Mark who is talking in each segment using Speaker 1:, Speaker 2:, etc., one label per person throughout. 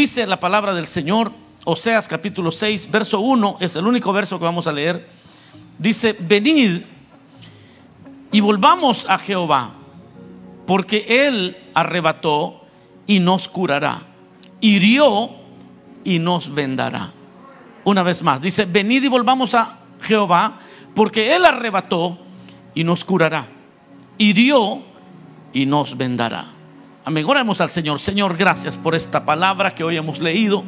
Speaker 1: Dice la palabra del Señor, Oseas capítulo 6, verso 1, es el único verso que vamos a leer. Dice, venid y volvamos a Jehová, porque Él arrebató y nos curará, hirió y nos vendará. Una vez más, dice, venid y volvamos a Jehová, porque Él arrebató y nos curará, hirió y nos vendará. Amén. Al Señor. Señor, gracias por esta palabra que hoy hemos leído.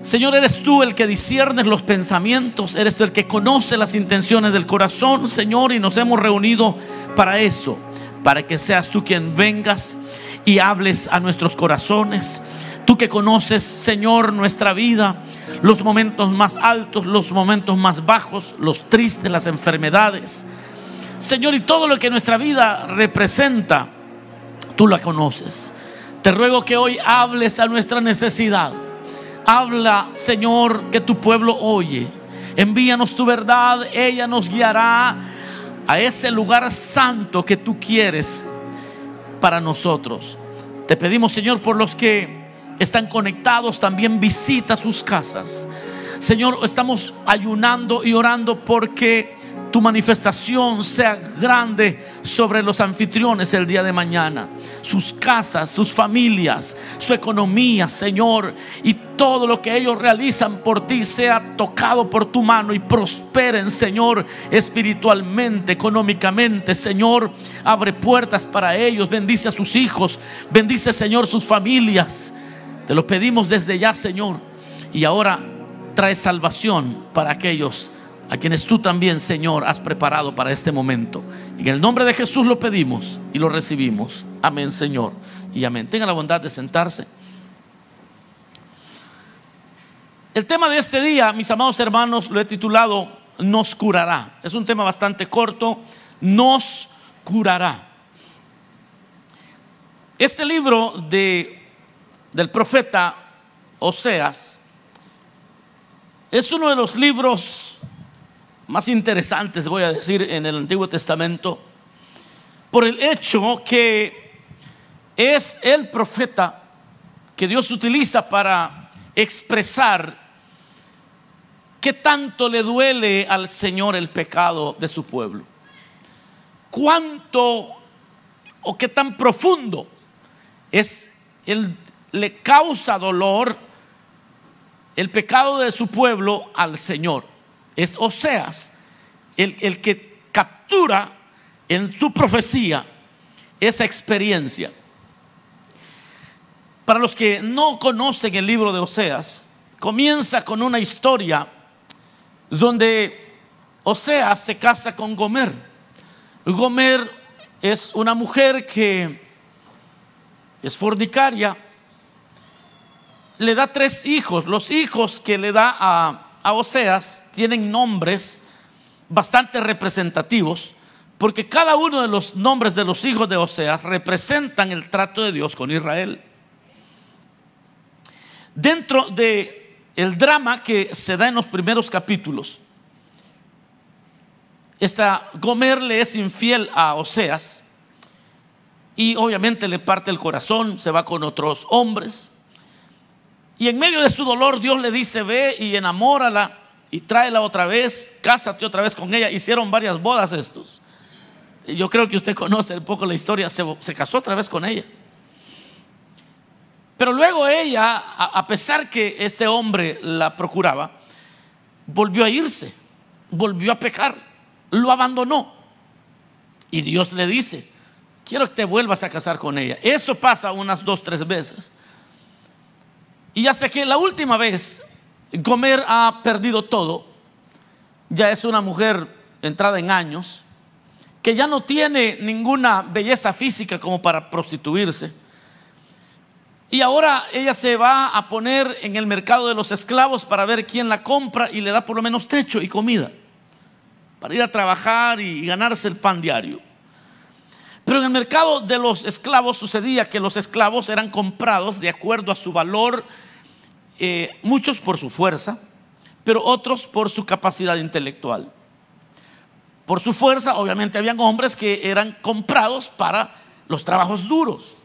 Speaker 1: Señor, eres tú el que disiernes los pensamientos, eres tú el que conoce las intenciones del corazón, Señor, y nos hemos reunido para eso, para que seas tú quien vengas y hables a nuestros corazones. Tú que conoces, Señor, nuestra vida, los momentos más altos, los momentos más bajos, los tristes, las enfermedades. Señor, y todo lo que nuestra vida representa, tú la conoces. Te ruego que hoy hables a nuestra necesidad. Habla, Señor, que tu pueblo oye. Envíanos tu verdad, ella nos guiará a ese lugar santo que tú quieres para nosotros. Te pedimos, Señor, por los que están conectados, también visita sus casas. Señor, estamos ayunando y orando porque tu manifestación sea grande sobre los anfitriones el día de mañana, sus casas, sus familias, su economía, Señor, y todo lo que ellos realizan por ti sea tocado por tu mano y prosperen, Señor, espiritualmente, económicamente, Señor, abre puertas para ellos, bendice a sus hijos, bendice, Señor, sus familias. Te lo pedimos desde ya, Señor, y ahora trae salvación para aquellos a quienes tú también, Señor, has preparado para este momento. En el nombre de Jesús lo pedimos y lo recibimos. Amén, Señor. Y amén. Tenga la bondad de sentarse. El tema de este día, mis amados hermanos, lo he titulado Nos curará. Es un tema bastante corto. Nos curará. Este libro de, del profeta Oseas es uno de los libros más interesantes, voy a decir, en el Antiguo Testamento, por el hecho que es el profeta que Dios utiliza para expresar qué tanto le duele al Señor el pecado de su pueblo. Cuánto o qué tan profundo es el le causa dolor el pecado de su pueblo al Señor es Oseas el, el que captura en su profecía esa experiencia. Para los que no conocen el libro de Oseas, comienza con una historia donde Oseas se casa con Gomer. Gomer es una mujer que es fornicaria, le da tres hijos. Los hijos que le da a a Oseas tienen nombres bastante representativos, porque cada uno de los nombres de los hijos de Oseas representan el trato de Dios con Israel. Dentro de el drama que se da en los primeros capítulos, esta Gomer le es infiel a Oseas y obviamente le parte el corazón, se va con otros hombres. Y en medio de su dolor Dios le dice, ve y enamórala y tráela otra vez, cásate otra vez con ella. Hicieron varias bodas estos. Yo creo que usted conoce un poco la historia, se, se casó otra vez con ella. Pero luego ella, a pesar que este hombre la procuraba, volvió a irse, volvió a pecar, lo abandonó. Y Dios le dice, quiero que te vuelvas a casar con ella. Eso pasa unas dos, tres veces. Y hasta que la última vez Gomer ha perdido todo, ya es una mujer entrada en años, que ya no tiene ninguna belleza física como para prostituirse. Y ahora ella se va a poner en el mercado de los esclavos para ver quién la compra y le da por lo menos techo y comida, para ir a trabajar y ganarse el pan diario. Pero en el mercado de los esclavos sucedía que los esclavos eran comprados de acuerdo a su valor, eh, muchos por su fuerza, pero otros por su capacidad intelectual. Por su fuerza, obviamente, habían hombres que eran comprados para los trabajos duros.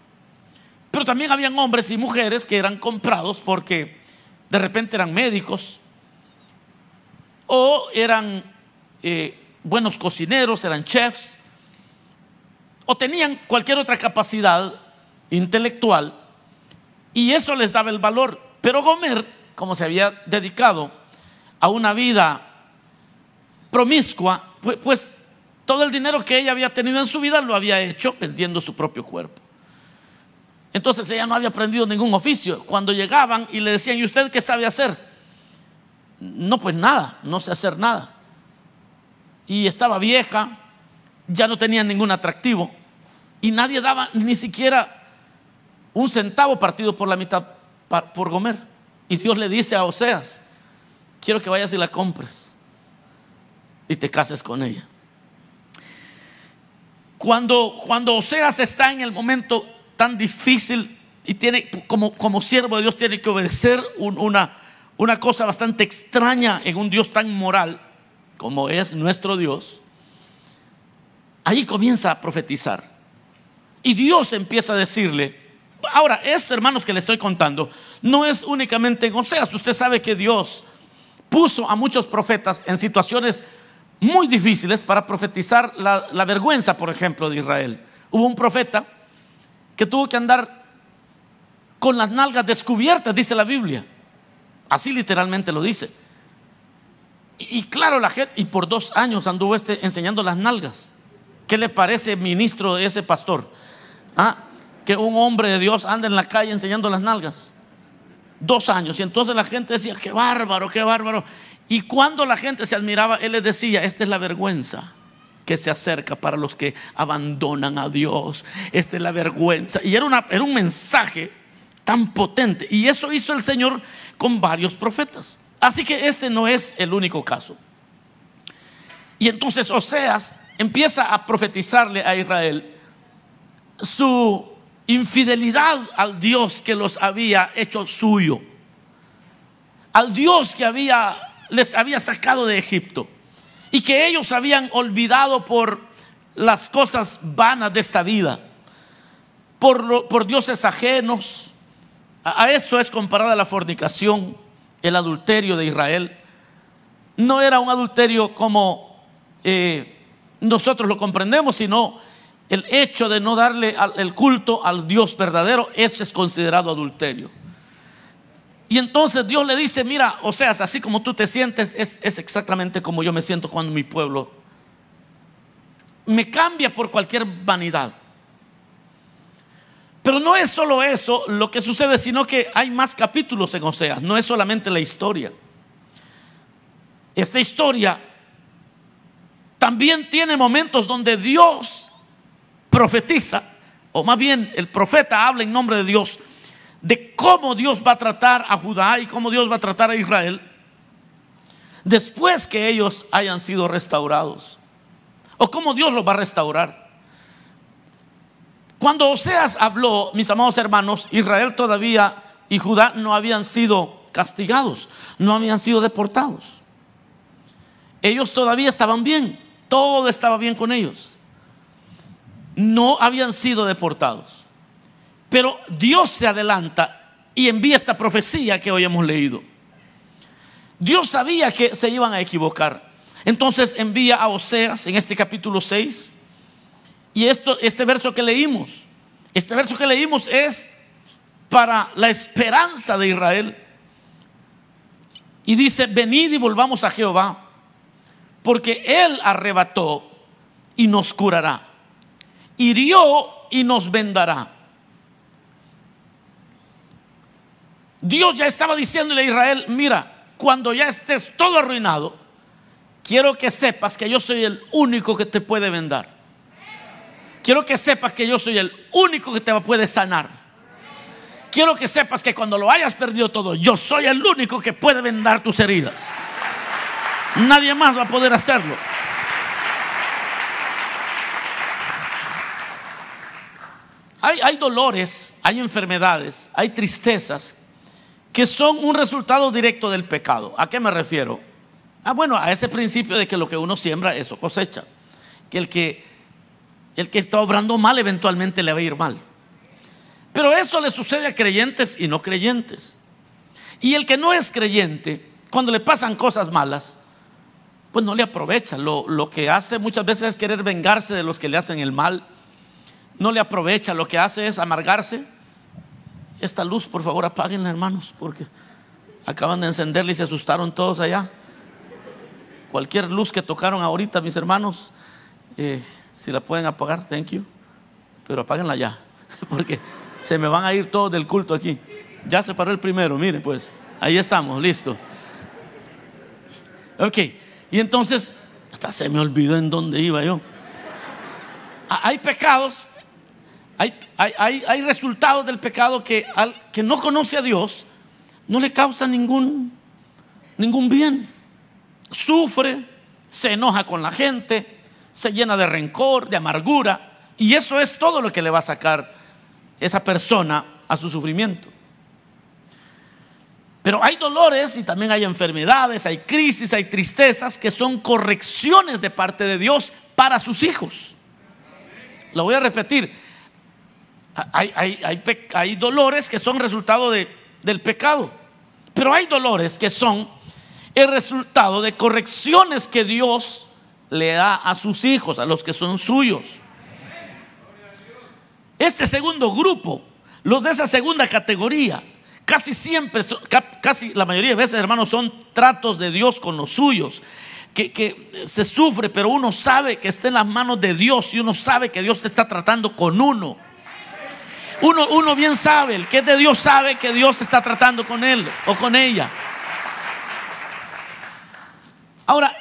Speaker 1: Pero también habían hombres y mujeres que eran comprados porque de repente eran médicos o eran eh, buenos cocineros, eran chefs o tenían cualquier otra capacidad intelectual y eso les daba el valor. Pero Gomer, como se había dedicado a una vida promiscua, pues, todo el dinero que ella había tenido en su vida lo había hecho vendiendo su propio cuerpo. Entonces ella no había aprendido ningún oficio. Cuando llegaban y le decían, ¿y usted qué sabe hacer? No, pues nada, no sé hacer nada. Y estaba vieja, ya no tenía ningún atractivo. Y nadie daba ni siquiera un centavo partido por la mitad por comer. Y Dios le dice a Oseas, quiero que vayas y la compres y te cases con ella. Cuando, cuando Oseas está en el momento tan difícil y tiene como, como siervo de Dios tiene que obedecer una, una cosa bastante extraña en un Dios tan moral como es nuestro Dios, ahí comienza a profetizar. Y Dios empieza a decirle, ahora esto hermanos que le estoy contando, no es únicamente en Oseas, usted sabe que Dios puso a muchos profetas en situaciones muy difíciles para profetizar la, la vergüenza, por ejemplo, de Israel. Hubo un profeta que tuvo que andar con las nalgas descubiertas, dice la Biblia. Así literalmente lo dice. Y, claro, la gente, y por dos años anduvo este enseñando las nalgas. ¿Qué le parece, ministro de ese pastor? ¿Ah? Que un hombre de Dios anda en la calle enseñando las nalgas. Dos años. Y entonces la gente decía, qué bárbaro, qué bárbaro. Y cuando la gente se admiraba, él les decía, esta es la vergüenza que se acerca para los que abandonan a Dios. Esta es la vergüenza. Y era, era un mensaje tan potente. Y eso hizo el Señor con varios profetas. Así que este no es el único caso. Y entonces Oseas empieza a profetizarle a Israel su infidelidad al Dios que los había hecho suyo, al Dios que había, les había sacado de Egipto y que ellos habían olvidado por las cosas vanas de esta vida, por, dioses ajenos. A, a eso es comparada la fornicación el adulterio de Israel no era un adulterio como eh, nosotros lo comprendemos, sino el hecho de no darle el culto al Dios verdadero, eso es considerado adulterio. Y entonces Dios le dice, mira, o así como tú te sientes, es, es exactamente como yo me siento cuando mi pueblo me cambia por cualquier vanidad. Pero no es solo eso lo que sucede, sino que hay más capítulos en Oseas, no es solamente la historia. Esta historia también tiene momentos donde Dios profetiza, o más bien el profeta habla en nombre de Dios, de cómo Dios va a tratar a Judá y cómo Dios va a tratar a Israel después que ellos hayan sido restaurados, o cómo Dios los va a restaurar. Cuando Oseas habló, mis amados hermanos, Israel todavía y Judá no habían sido castigados, no habían sido deportados. Ellos todavía estaban bien, todo estaba bien con ellos. No habían sido deportados. Pero Dios se adelanta y envía esta profecía que hoy hemos leído. Dios sabía que se iban a equivocar. Entonces envía a Oseas en este capítulo 6 y esto, este verso que leímos, este verso que leímos es para la esperanza de Israel. Y dice, venid y volvamos a Jehová, porque Él arrebató y nos curará, hirió y nos vendará. Dios ya estaba diciéndole a Israel, mira, cuando ya estés todo arruinado, quiero que sepas que yo soy el único que te puede vendar quiero que sepas que yo soy el único que te puede sanar. Quiero que sepas que cuando lo hayas perdido todo, yo soy el único que puede vendar tus heridas. Nadie más va a poder hacerlo. Hay, dolores, hay enfermedades, hay tristezas que son un resultado directo del pecado. ¿A qué me refiero? Ah, bueno, a ese principio de que lo que uno siembra, eso cosecha. Que el que el que está obrando mal eventualmente le va a ir mal. Pero eso le sucede a creyentes y no creyentes. Y el que no es creyente, cuando le pasan cosas malas, pues no le aprovecha. Lo, lo, que hace muchas veces es querer vengarse de los que le hacen el mal. No le aprovecha, lo que hace es amargarse. Esta luz, por favor, apáguenla, hermanos, porque acaban de encenderla y se asustaron todos allá. Cualquier luz que tocaron ahorita, mis hermanos, eh, si la pueden apagar, thank you. Pero apáguenla ya, porque se me van a ir todos del culto aquí. Ya se paró el primero, mire, pues, ahí estamos, listo. Ok, y entonces, hasta se me olvidó en dónde iba yo. Hay pecados, hay, hay, hay resultados del pecado que al que no conoce a Dios no le causa ningún, ningún bien. Sufre, se enoja con la gente, se llena de rencor, de amargura, y eso es todo lo que le va a sacar esa persona a su sufrimiento. Pero hay dolores y también hay enfermedades, hay crisis, hay tristezas que son correcciones de parte de Dios para sus hijos. Lo voy a repetir. Hay, dolores que son resultado de, del pecado, pero hay dolores que son el resultado de correcciones que Dios le da a sus hijos, a los que son suyos. Este segundo grupo, los de esa segunda categoría, casi siempre, casi la mayoría de veces, hermanos, son tratos de Dios con los suyos. Que, se sufre, pero uno sabe que está en las manos de Dios y uno sabe que Dios se está tratando con uno. Uno, uno bien sabe, el que es de Dios sabe que Dios está tratando con él o con ella. Ahora,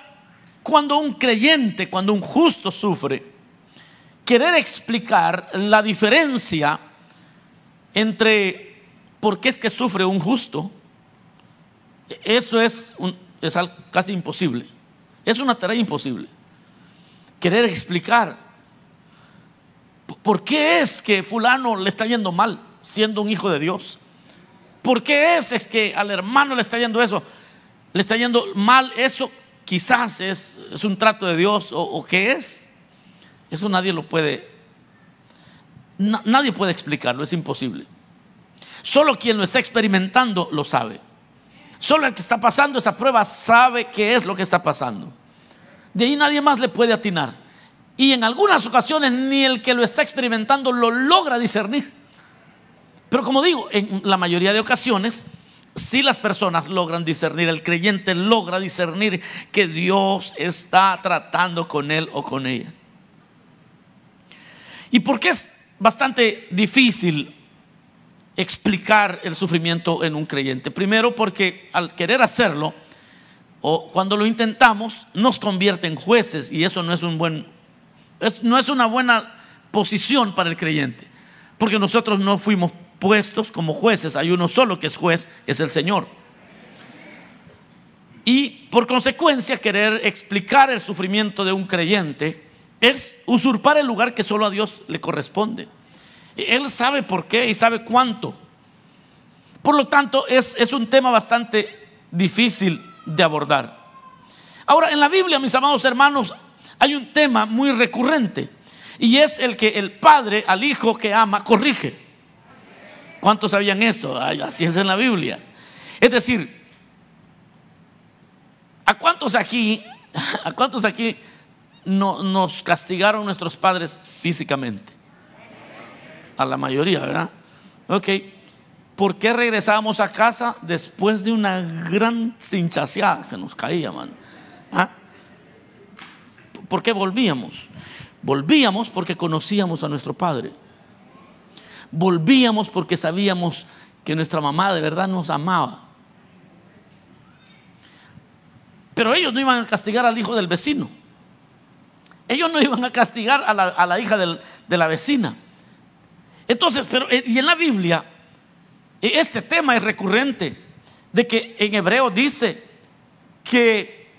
Speaker 1: cuando un creyente, cuando un justo sufre, querer explicar la diferencia entre por qué es que sufre un justo, eso es, es casi imposible. Es una tarea imposible. Querer explicar por qué es que fulano le está yendo mal siendo un hijo de Dios. ¿Por qué es, es que al hermano le está yendo eso? Le está yendo mal eso. Quizás es, es un trato de Dios o, o qué es. Eso nadie lo puede, nadie puede explicarlo, es imposible. Solo quien lo está experimentando lo sabe. Solo el que está pasando esa prueba sabe qué es lo que está pasando. De ahí nadie más le puede atinar. Y en algunas ocasiones ni el que lo está experimentando lo logra discernir. Pero como digo, en la mayoría de ocasiones, si las personas logran discernir, el creyente logra discernir que Dios está tratando con él o con ella. ¿Y por qué es bastante difícil explicar el sufrimiento en un creyente? Primero porque al querer hacerlo, o cuando lo intentamos, nos convierte en jueces y eso no es un buen, no es una buena posición para el creyente, porque nosotros no fuimos puestos como jueces, hay uno solo que es juez, es el Señor. Y por consecuencia, querer explicar el sufrimiento de un creyente es usurpar el lugar que solo a Dios le corresponde. Él sabe por qué y sabe cuánto. Por lo tanto, es, es un tema bastante difícil de abordar. Ahora, en la Biblia, mis amados hermanos, hay un tema muy recurrente y es el que el padre al hijo que ama corrige. ¿Cuántos sabían eso? así es en la Biblia. Es decir, ¿a cuántos aquí, a cuántos aquí no, nos castigaron nuestros padres físicamente. A la mayoría, ¿verdad? Ok. ¿Por qué regresábamos a casa después de una gran cinchaseada que nos caía, man? ¿Ah? ¿Por qué volvíamos? Volvíamos porque conocíamos a nuestro padre. Volvíamos porque sabíamos que nuestra mamá de verdad nos amaba. Pero ellos no iban a castigar al hijo del vecino. Ellos no iban a castigar a la, hija de la vecina. Entonces, pero eh, y en la Biblia, eh, este tema es recurrente, de que en hebreo dice que,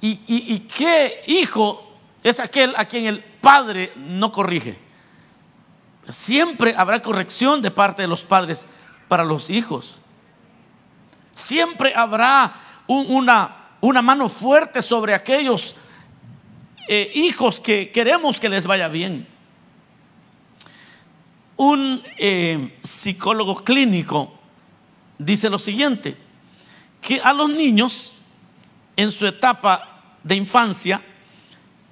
Speaker 1: y, y qué hijo es aquel a quien el padre no corrige. Siempre habrá corrección de parte de los padres para los hijos. Siempre habrá una, mano fuerte sobre aquellos eh, hijos que queremos que les vaya bien. Un eh, psicólogo clínico dice lo siguiente, que a los niños en su etapa de infancia,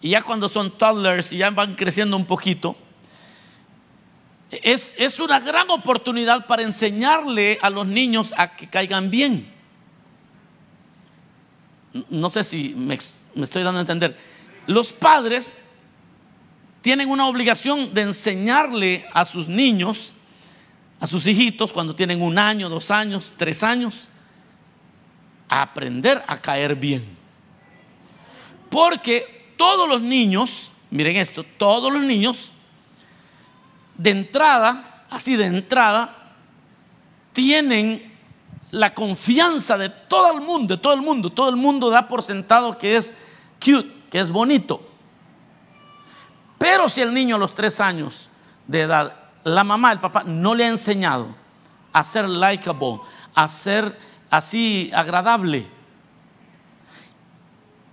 Speaker 1: y ya cuando son toddlers y ya van creciendo un poquito, es, es, una gran oportunidad para enseñarle a los niños a que caigan bien. No sé si me, me estoy dando a entender. Los padres tienen una obligación de enseñarle a sus niños, a sus hijitos, cuando tienen un año, dos años, tres años, a aprender a caer bien. Porque todos los niños, miren esto, todos los niños, de entrada, así de entrada, tienen la confianza de todo el mundo, de todo el mundo. Todo el mundo da por sentado que es cute, que es bonito. Pero si el niño a los tres años de edad, la mamá, el papá, no le ha enseñado a ser likable, a ser así agradable,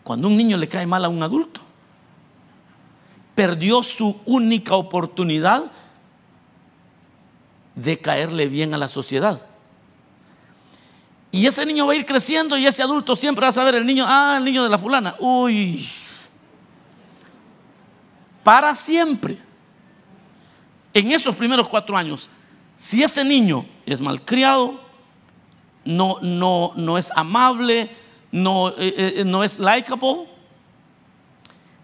Speaker 1: cuando un niño le cae mal a un adulto, perdió su única oportunidad de caerle bien a la sociedad. Y ese niño va a ir creciendo y ese adulto siempre va a saber el niño, ah, el niño de la fulana. Uy, para siempre. En esos primeros cuatro años, si ese niño es malcriado, no, no, no es amable, no, eh, eh, no es likable,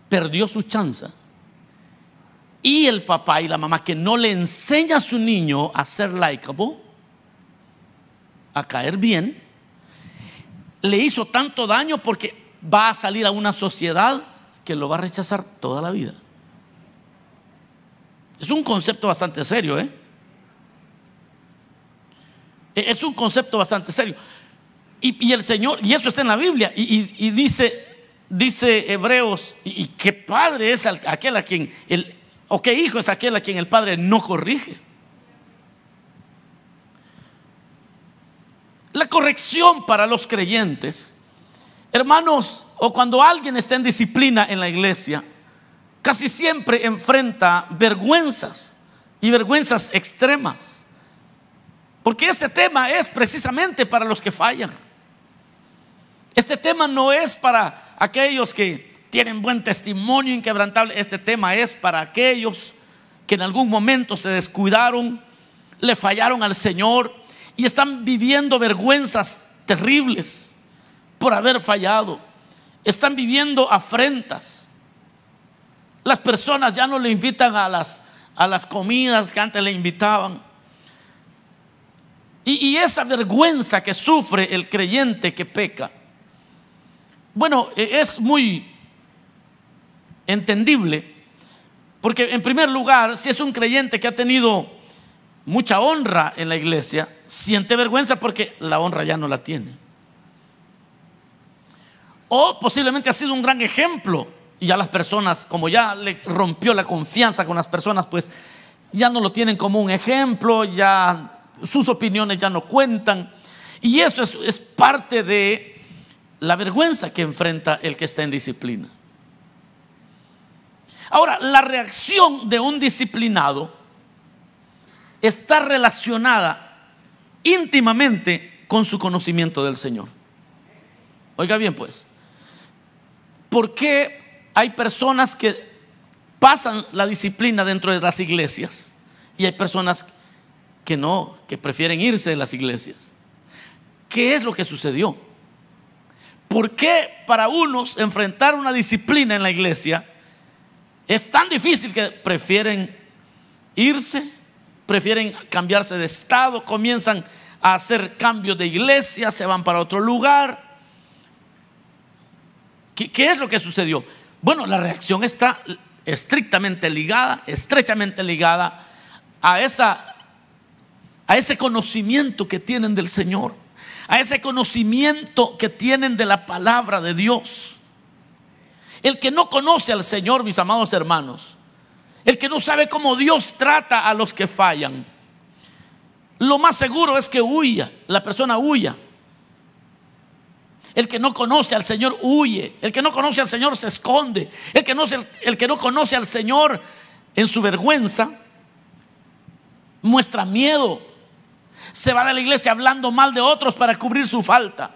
Speaker 1: perdió su chance. Y el papá y la mamá que no le enseña a su niño a ser likable, a caer bien, le hizo tanto daño porque va a salir a una sociedad que lo va a rechazar toda la vida. Es un concepto bastante serio, ¿eh? E-, es un concepto bastante serio. Y, el Señor, y eso está en la Biblia, y, dice, dice Hebreos, y, qué padre es aquel a quien, o qué hijo es aquel a quien el Padre no corrige. La corrección para los creyentes, hermanos, o cuando alguien está en disciplina en la iglesia, casi siempre enfrenta vergüenzas y vergüenzas extremas. Porque este tema es precisamente para los que fallan. Este tema no es para aquellos que tienen buen testimonio inquebrantable. Este tema es para aquellos que en algún momento se descuidaron, le fallaron al Señor y están viviendo vergüenzas terribles por haber fallado. Están viviendo afrentas. Las personas ya no le invitan a las, a las comidas que antes le invitaban. Y, y esa vergüenza que sufre el creyente que peca, bueno, e, es muy entendible, porque en primer lugar, si es un creyente que ha tenido mucha honra en la iglesia, siente vergüenza porque la honra ya no la tiene. O posiblemente ha sido un gran ejemplo y ya las personas, como ya le rompió la confianza con las personas, pues ya no lo tienen como un ejemplo, ya sus opiniones ya no cuentan. Y eso es, parte de la vergüenza que enfrenta el que está en disciplina. Ahora, la reacción de un disciplinado está relacionada íntimamente con su conocimiento del Señor. Oiga bien, pues, ¿por qué hay personas que pasan la disciplina dentro de las iglesias y hay personas que no, que prefieren irse de las iglesias. ¿Qué es lo que sucedió? ¿Por qué para unos enfrentar una disciplina en la iglesia es tan difícil que prefieren irse, prefieren cambiarse de estado, comienzan a hacer cambios de iglesia, se van para otro lugar? ¿Qué, qué es lo que sucedió? Bueno, la reacción está estrictamente ligada, estrechamente ligada a, esa, a ese conocimiento que tienen del Señor, a ese conocimiento que tienen de la palabra de Dios. El que no conoce al Señor, mis amados hermanos, el que no sabe cómo Dios trata a los que fallan, lo más seguro es que huya, la persona huya el que no conoce al Señor huye. El que no conoce al Señor se esconde. El que no, el que no conoce al Señor en su vergüenza muestra miedo, se va de la iglesia hablando mal de otros para cubrir su falta.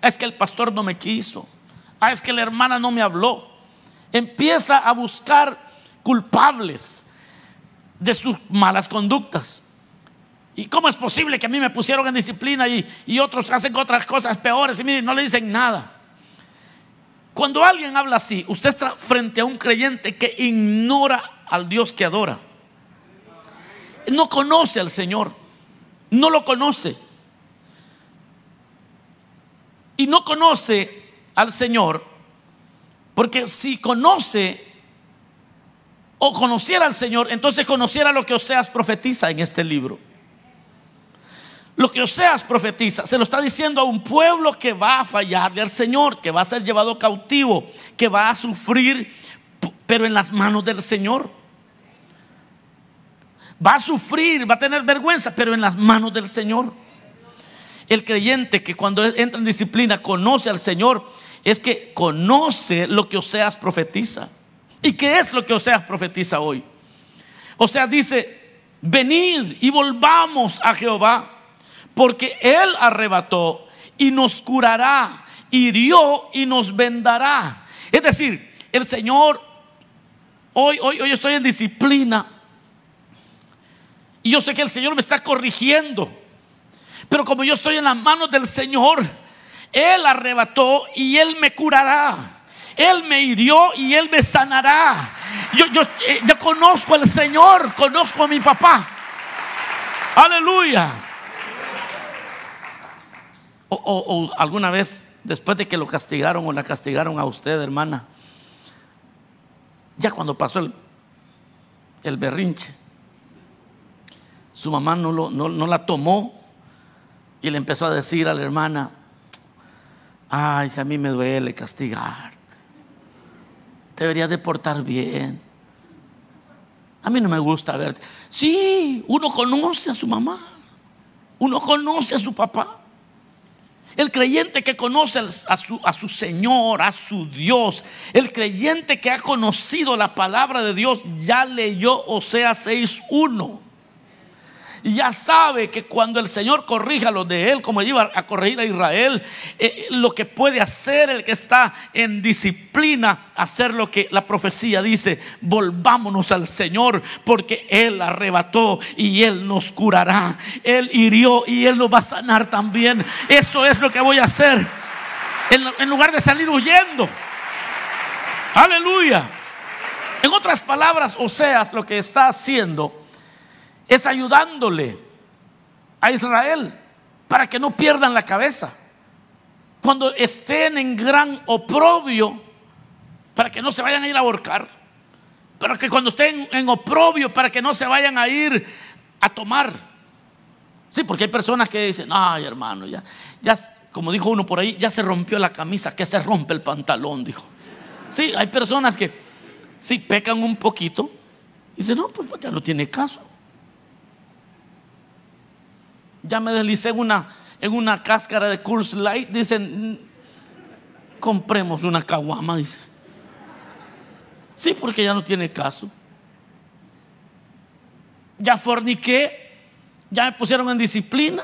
Speaker 1: Es que el pastor no me quiso. Ah, es que la hermana no me habló. Empieza a buscar culpables de sus malas conductas. ¿Y cómo es posible que a mí me pusieron en disciplina y, y otros hacen otras cosas peores y miren, no le dicen nada? Cuando alguien habla así, usted está frente a un creyente que ignora al Dios que adora. No conoce al Señor, no lo conoce. Y no conoce al Señor, porque si conoce o conociera al Señor, entonces conociera lo que Oseas profetiza en este libro. Lo que Oseas profetiza se lo está diciendo a un pueblo que va a fallarle al Señor, que va a ser llevado cautivo, que va a sufrir, pero en las manos del Señor. Va a sufrir, va a tener vergüenza, pero en las manos del Señor. El creyente que cuando entra en disciplina conoce al Señor, es que conoce lo que Oseas profetiza. ¿Y qué es lo que Oseas profetiza hoy? O sea, dice, venid y volvamos a Jehová porque Él arrebató y nos curará, hirió y nos vendará. Es decir, el Señor, hoy, hoy, hoy estoy en disciplina y yo sé que el Señor me está corrigiendo, pero como yo estoy en las manos del Señor, Él arrebató y Él me curará. Él me hirió y Él me sanará. Yo, yo, eh, yo conozco al Señor, conozco a mi papá. Aleluya. O, alguna vez, después de que lo castigaron o la castigaron a usted, hermana, ya cuando pasó el, el berrinche, su mamá no, lo, no, no la tomó y le empezó a decir a la hermana, ay, si a mí me duele castigarte, deberías de portar bien. A mí no me gusta verte. Sí, uno conoce a su mamá, uno conoce a su papá. El creyente que conoce a su, Señor, a su Dios, el creyente que ha conocido la palabra de Dios, ya leyó Oseas 6.1 ya sabe que cuando el Señor corrija lo de él, como iba a corregir a Israel, eh, lo que puede hacer el que está en disciplina, hacer lo que la profecía dice, volvámonos al Señor, porque Él arrebató y Él nos curará, Él hirió y Él nos va a sanar también. Eso es lo que voy a hacer, en, en lugar de salir huyendo. Aleluya. En otras palabras, Oseas lo que está haciendo es ayudándole a Israel para que no pierdan la cabeza. Cuando estén en gran oprobio, para que no se vayan a ir a ahorcar. Para que cuando estén en oprobio, para que no se vayan a ir a tomar. Sí, porque hay personas que dicen, ay hermano, ya, ya, como dijo uno por ahí, ya se rompió la camisa, que se rompe el pantalón, dijo. Sí, hay personas que, sí, pecan un poquito y dicen, no, pues ya no tiene caso. Ya me deslicé en una, en una cáscara de Curse Light. Dicen, compremos una caguama, dice. Sí, porque ya no tiene caso. Ya forniqué, ya me pusieron en disciplina.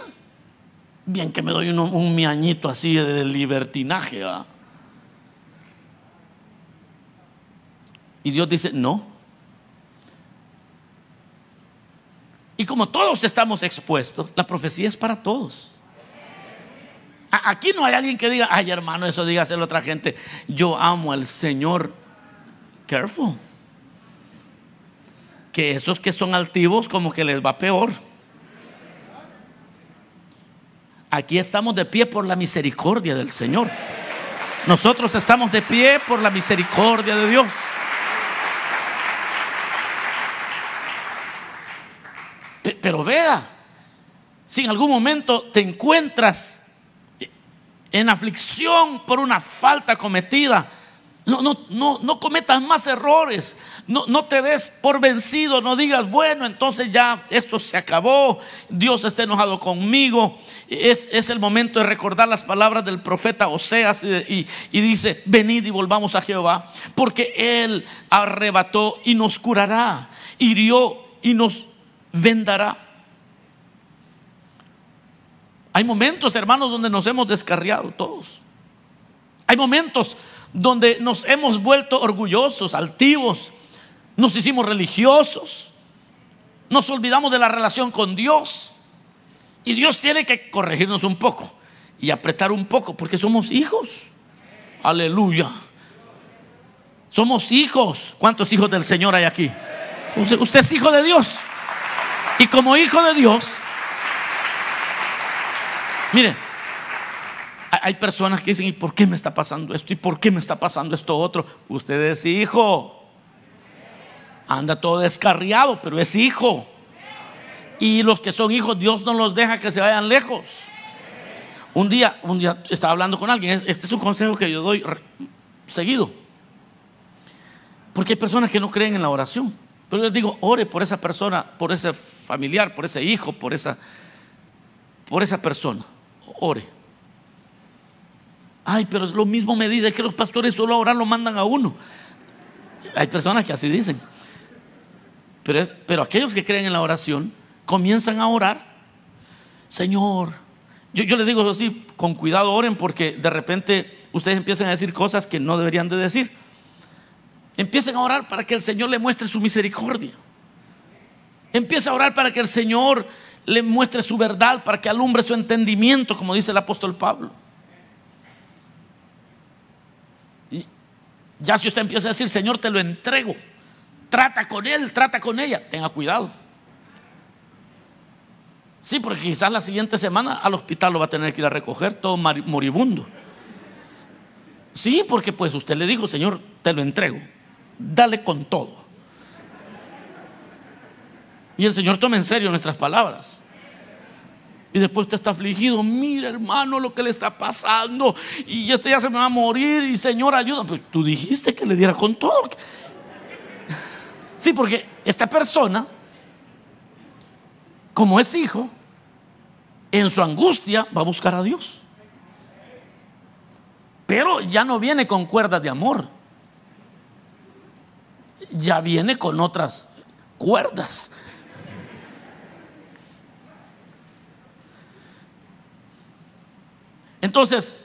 Speaker 1: Bien que me doy un, miañito así de libertinaje. Y Dios dice, no. Todos estamos expuestos, la profecía es para todos. Aquí no hay alguien que diga, ay hermano, eso diga a otra gente. Yo amo al Señor. Careful. Que esos que son altivos como que les va peor. Aquí estamos de pie por la misericordia del Señor. Nosotros estamos de pie por la misericordia de Dios. Pero vea, si en algún momento te encuentras en aflicción por una falta cometida, no, no, no, no cometas más errores. No, no te des por vencido. No digas, bueno, entonces ya esto se acabó. Dios está enojado conmigo. Es, es el momento de recordar las palabras del profeta Oseas y, y dice, venid y volvamos a Jehová. Porque Él arrebató y nos curará. Hirió y nos vendará. Hay momentos, hermanos, donde nos hemos descarriado todos. Hay momentos donde nos hemos vuelto orgullosos, altivos, nos hicimos religiosos, nos olvidamos de la relación con Dios. Y Dios tiene que corregirnos un poco y apretar un poco porque somos hijos. Aleluya. Somos hijos. ¿Cuántos hijos del Señor hay aquí? Usted, es hijo de Dios. Y como hijo de Dios, mire, hay personas que dicen, ¿y por qué me está pasando esto? ¿Y por qué me está pasando esto otro? Usted es hijo. Anda todo descarriado, pero es hijo. Y los que son hijos, Dios no los deja que se vayan lejos. Un día, un día estaba hablando con alguien. Este es un consejo que yo doy seguido. Porque hay personas que no creen en la oración. Pero les digo, ore por esa persona, por ese familiar, por ese hijo, por esa, por esa persona. Ore. Ay, pero es lo mismo me dice que los pastores solo a orar lo mandan a uno. Hay personas que así dicen. Pero, pero aquellos que creen en la oración comienzan a orar. Señor, yo, les digo así, con cuidado oren porque de repente ustedes empiezan a decir cosas que no deberían de decir. Empiecen a orar para que el Señor le muestre su misericordia. Empieza a orar para que el Señor le muestre su verdad, para que alumbre su entendimiento, como dice el apóstol Pablo. Y ya si usted empieza a decir, Señor, te lo entrego, trata con él, trata con ella, tenga cuidado. Sí, porque quizás la siguiente semana al hospital lo va a tener que ir a recoger todo moribundo. Sí, porque pues usted le dijo, Señor, te lo entrego dale con todo. Y el Señor toma en serio nuestras palabras. Y después usted está afligido. Mira, hermano, lo que le está pasando. Y este ya se me va a morir. Y Señor, ayuda. Pues tú dijiste que le diera con todo. Sí, porque esta persona, como es hijo, en su angustia va a buscar a Dios. Pero ya no viene con cuerdas de amor ya viene con otras cuerdas. Entonces,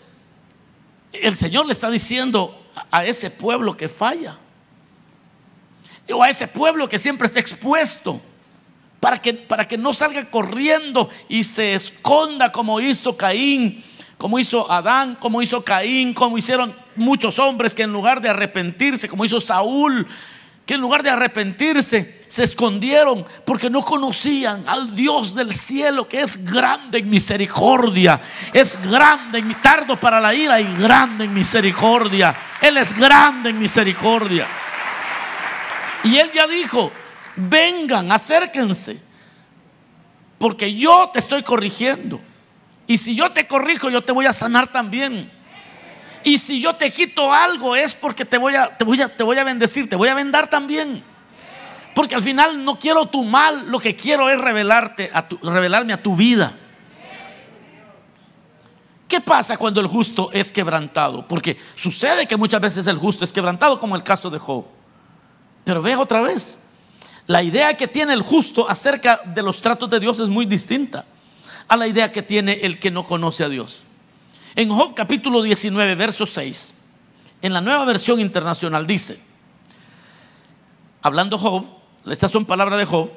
Speaker 1: el Señor le está diciendo a ese pueblo que falla, o a ese pueblo que siempre está expuesto, para que, para que no salga corriendo y se esconda como hizo Caín, como hizo Adán, como hizo Caín, como hicieron muchos hombres que en lugar de arrepentirse, como hizo Saúl, que en lugar de arrepentirse se escondieron porque no conocían al Dios del cielo que es grande en misericordia, es grande en mi tardo para la ira y grande en misericordia. Él es grande en misericordia. Y él ya dijo, vengan, acérquense, porque yo te estoy corrigiendo. Y si yo te corrijo, yo te voy a sanar también. Y si yo te quito algo es porque te voy a, te voy a, te voy a bendecir, te voy a vendar también. Porque al final no quiero tu mal, lo que quiero es revelarte a tu, revelarme a tu vida. ¿Qué pasa cuando el justo es quebrantado? Porque sucede que muchas veces el justo es quebrantado, como el caso de Job. Pero ve otra vez, la idea que tiene el justo acerca de los tratos de Dios es muy distinta a la idea que tiene el que no conoce a Dios. En Job capítulo 19, verso 6, en la nueva versión internacional dice, hablando Job, estas son palabras de Job,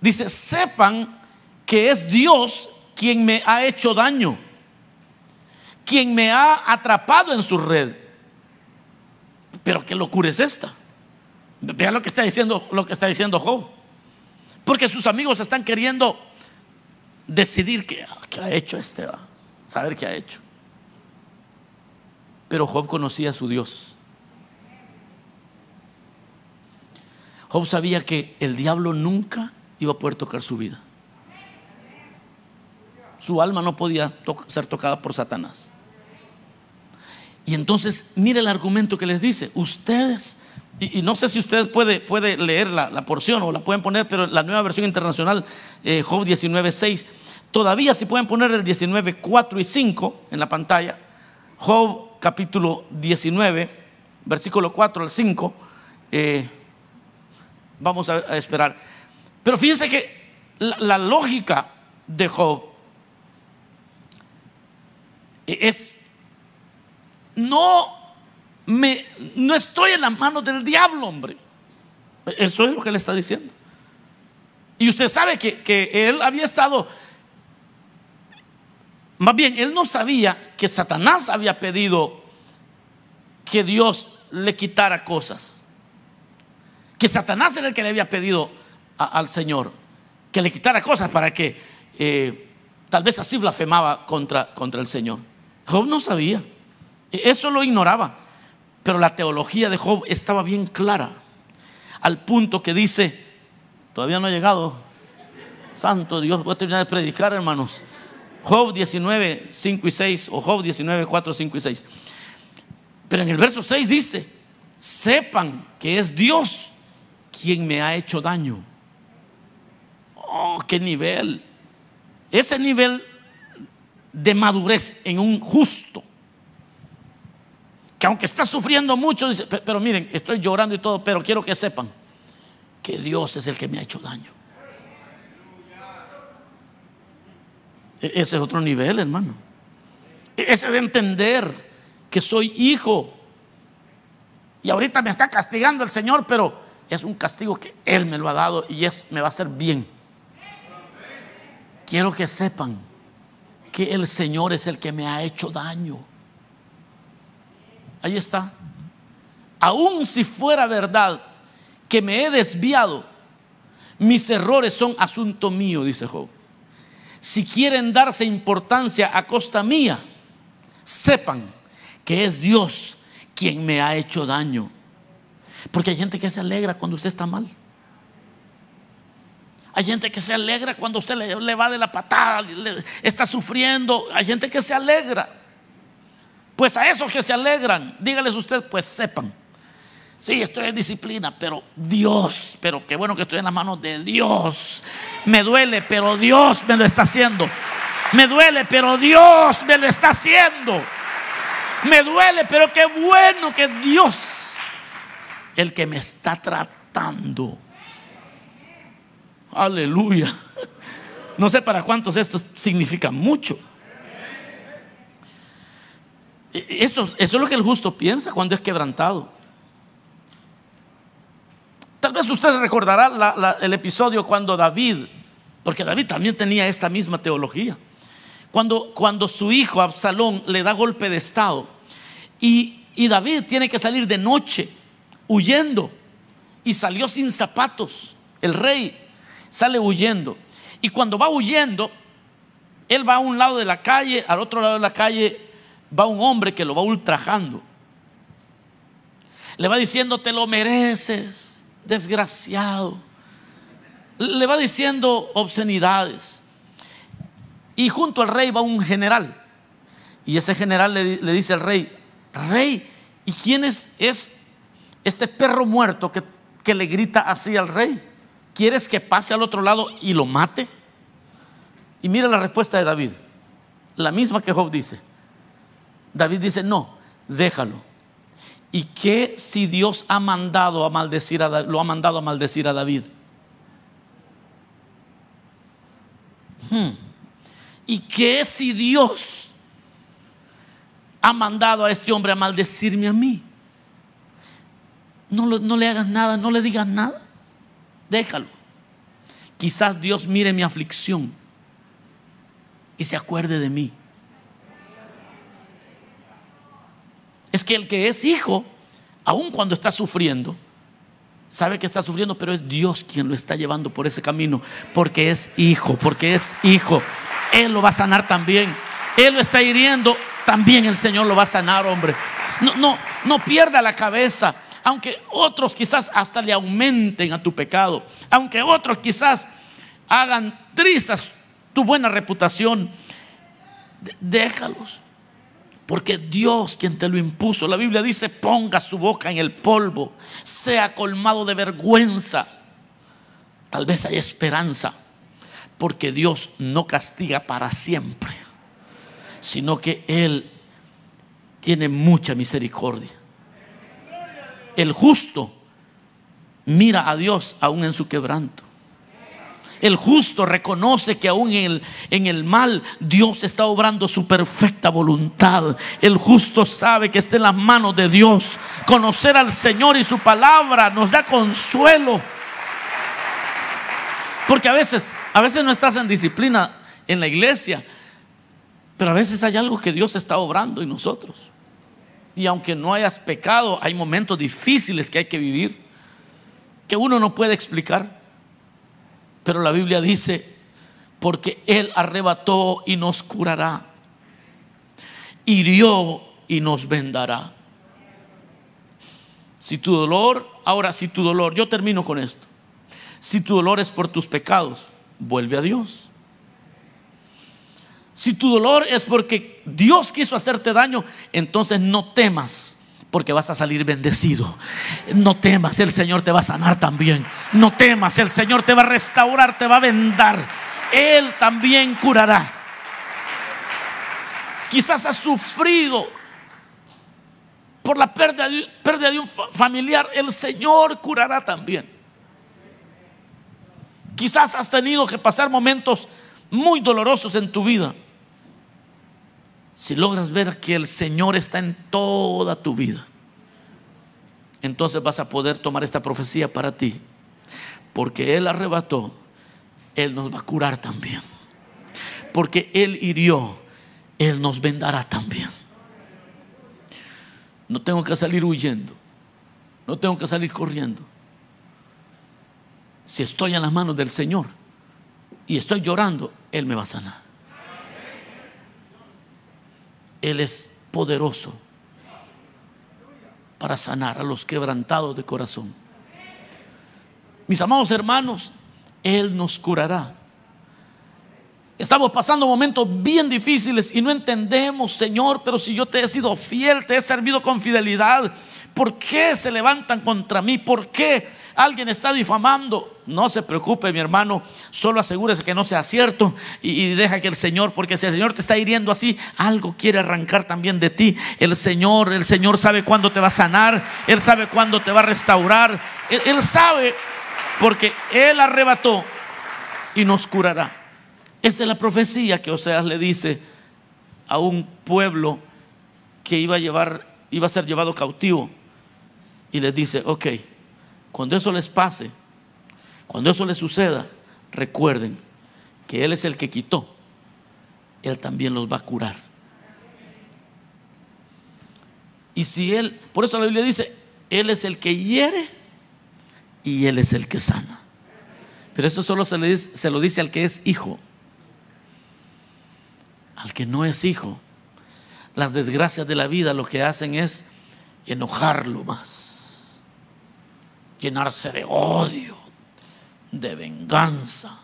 Speaker 1: dice, sepan que es Dios quien me ha hecho daño, quien me ha atrapado en su red. Pero qué locura es esta. Vean lo que está diciendo, lo que está diciendo Job. Porque sus amigos están queriendo decidir qué, ha hecho este saber qué ha hecho. Pero Job conocía a su Dios. Job sabía que el diablo nunca iba a poder tocar su vida. Su alma no podía ser tocada por Satanás. Y entonces, mire el argumento que les dice. Ustedes, y, no sé si usted puede, leer la, porción o la pueden poner, pero la nueva versión internacional, eh, Job 19, 6 Todavía si pueden poner el 19, 4 y 5 en la pantalla. Job capítulo 19, versículo 4 al 5. Eh, vamos a, esperar. Pero fíjense que la, lógica de Job es, no, me, no estoy en las manos del diablo, hombre. Eso es lo que le está diciendo. Y usted sabe que, que él había estado, más bien, él no sabía que Satanás había pedido que Dios le quitara cosas. Que Satanás era el que le había pedido al Señor que le quitara cosas para que eh, tal vez así blasfemaba contra, contra el Señor. Job no sabía, e, eso lo ignoraba, pero la teología de Job estaba bien clara, al punto que dice, todavía no ha llegado, Santo Dios, voy a terminar de predicar hermanos, Job 19, 5 y 6, o Job 19, 4, 5 y 6. Pero en el verso 6 dice, sepan que es Dios quien me ha hecho daño. Oh, qué nivel. Ese nivel de madurez en un justo. Que aunque está sufriendo mucho, dice, pero miren, estoy llorando y todo, pero quiero que sepan que Dios es el que me ha hecho daño. Ese es otro nivel, hermano. E-, ese de entender que soy hijo. Y ahorita me está castigando el Señor, pero es un castigo que Él me lo ha dado y es, me va a hacer bien. Quiero que sepan que el Señor es el que me ha hecho daño. Ahí está. Aún si fuera verdad que me he desviado, mis errores son asunto mío, dice Job. Si quieren darse importancia a costa mía, sepan que es Dios quien me ha hecho daño. Porque hay gente que se alegra cuando usted está mal. Hay gente que se alegra cuando usted le, va de la patada, está sufriendo. Hay gente que se alegra. Pues a esos que se alegran, dígales usted, pues sepan. Sí, estoy en disciplina, pero Dios, pero qué bueno que estoy en las manos de Dios. Me duele, pero Dios me lo está haciendo. Me duele, pero Dios me lo está haciendo. Me duele, pero qué bueno que Dios, el que me está tratando. Aleluya. No sé para cuántos esto significa mucho. Eso, eso es lo que el justo piensa cuando es quebrantado. Tal vez usted recordará el episodio cuando David, porque David también tenía esta misma teología, cuando, cuando su hijo Absalón le da golpe de estado y, y David tiene que salir de noche huyendo y salió sin zapatos, el rey sale huyendo. Y cuando va huyendo, él va a un lado de la calle, al otro lado de la calle va un hombre que lo va ultrajando. Le va diciendo, te lo mereces, desgraciado. Le va diciendo obscenidades. Y junto al rey va un general. Y ese general le, dice al rey, rey, ¿y quién es este perro muerto que, que le grita así al rey? ¿Quieres que pase al otro lado y lo mate? Y mira la respuesta de David, la misma que Job dice. David dice, no, déjalo. ¿Y qué si Dios ha mandado a maldecir a, lo ha mandado a maldecir a David? Hmm. ¿Y qué si Dios ha mandado a este hombre a maldecirme a mí? No, no le hagas nada, no le digas nada déjalo. Quizás Dios mire mi aflicción y se acuerde de mí. Es que el que es hijo, aun cuando está sufriendo, sabe que está sufriendo, pero es Dios quien lo está llevando por ese camino, porque es hijo, porque es hijo. Él lo va a sanar también. Él lo está hiriendo, también el Señor lo va a sanar, hombre. No, no, no pierda la cabeza aunque otros quizás hasta le aumenten a tu pecado, aunque otros quizás hagan trizas tu buena reputación, déjalos. Porque Dios quien te lo impuso, la Biblia dice, ponga su boca en el polvo, sea colmado de vergüenza. Tal vez hay esperanza, porque Dios no castiga para siempre, sino que Él tiene mucha misericordia. El justo mira a Dios aún en su quebranto. El justo reconoce que aún en el, en el mal Dios está obrando su perfecta voluntad. El justo sabe que está en las manos de Dios. Conocer al Señor y su palabra nos da consuelo. Porque a veces, a veces no estás en disciplina en la iglesia, pero a veces hay algo que Dios está obrando en nosotros. Y aunque no hayas pecado, hay momentos difíciles que hay que vivir, que uno no puede explicar. Pero la Biblia dice, porque Él arrebató y nos curará, hirió y nos vendará. Si tu dolor, ahora si tu dolor, yo termino con esto. Si tu dolor es por tus pecados, vuelve a Dios. Si tu dolor es porque Dios quiso hacerte daño, entonces no temas porque vas a salir bendecido. No temas, el Señor te va a sanar también. No temas, el Señor te va a restaurar, te va a vendar. Él también curará. Quizás has sufrido por la pérdida de, pérdida de un familiar. El Señor curará también. Quizás has tenido que pasar momentos muy dolorosos en tu vida si logras ver que el Señor está en toda tu vida, entonces vas a poder tomar esta profecía para ti. Porque Él arrebató, Él nos va a curar también. Porque Él hirió, Él nos vendará también. No tengo que salir huyendo, no tengo que salir corriendo. Si estoy en las manos del Señor y estoy llorando, Él me va a sanar. Él es poderoso para sanar a los quebrantados de corazón. Mis amados hermanos, Él nos curará. Estamos pasando momentos bien difíciles y no entendemos, Señor, pero si yo te he sido fiel, te he servido con fidelidad, ¿por qué se levantan contra mí? ¿Por qué alguien está difamando? No se preocupe, mi hermano, solo asegúrese que no sea cierto y, deja que el Señor, porque si el Señor te está hiriendo así, algo quiere arrancar también de ti. El Señor, el Señor sabe cuándo te va a sanar, Él sabe cuándo te va a restaurar, Él, sabe porque Él arrebató y nos curará. Esa es la profecía que Oseas le dice a un pueblo que iba a ser llevado cautivo. Y les dice, ok, cuando eso les pase, cuando eso les suceda, recuerden que Él es el que quitó, Él también los va a curar. Y si Él, por eso la Biblia dice, Él es el que hiere y Él es el que sana. Pero eso solo se, le dice, se lo dice al que es hijo. Al que no es hijo, las desgracias de la vida lo que hacen es enojarlo más, llenarse de odio de venganza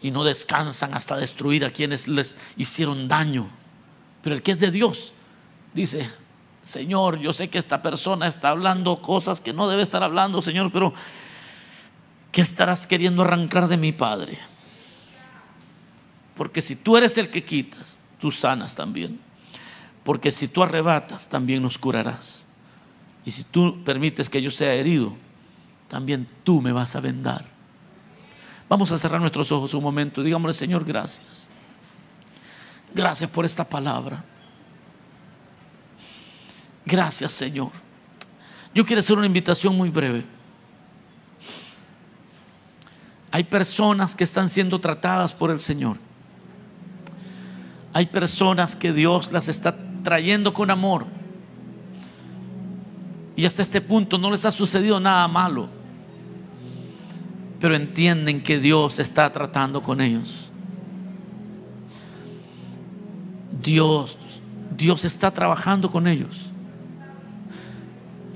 Speaker 1: y no descansan hasta destruir a quienes les hicieron daño. Pero el que es de Dios dice, Señor, yo sé que esta persona está hablando cosas que no debe estar hablando, Señor, pero ¿qué estarás queriendo arrancar de mi Padre? Porque si tú eres el que quitas, tú sanas también. Porque si tú arrebatas, también nos curarás. Y si tú permites que yo sea herido, también tú me vas a vendar. Vamos a cerrar nuestros ojos un momento. Digámosle, Señor, gracias. Gracias por esta palabra. Gracias, Señor. Yo quiero hacer una invitación muy breve. Hay personas que están siendo tratadas por el Señor. Hay personas que Dios las está trayendo con amor. Y hasta este punto no les ha sucedido nada malo pero entienden que Dios está tratando con ellos. Dios, Dios está trabajando con ellos.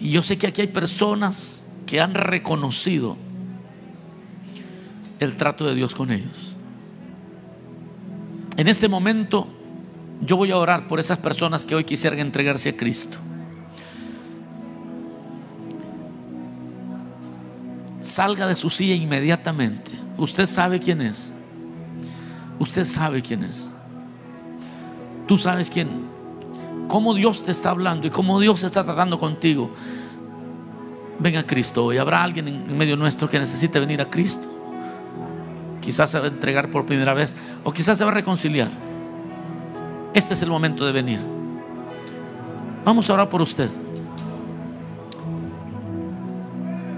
Speaker 1: Y yo sé que aquí hay personas que han reconocido el trato de Dios con ellos. En este momento yo voy a orar por esas personas que hoy quisieran entregarse a Cristo. salga de su silla inmediatamente. Usted sabe quién es. Usted sabe quién es. Tú sabes quién. Cómo Dios te está hablando y cómo Dios está tratando contigo. Ven a Cristo hoy. ¿Habrá alguien en medio nuestro que necesite venir a Cristo? Quizás se va a entregar por primera vez o quizás se va a reconciliar. Este es el momento de venir. Vamos a orar por usted.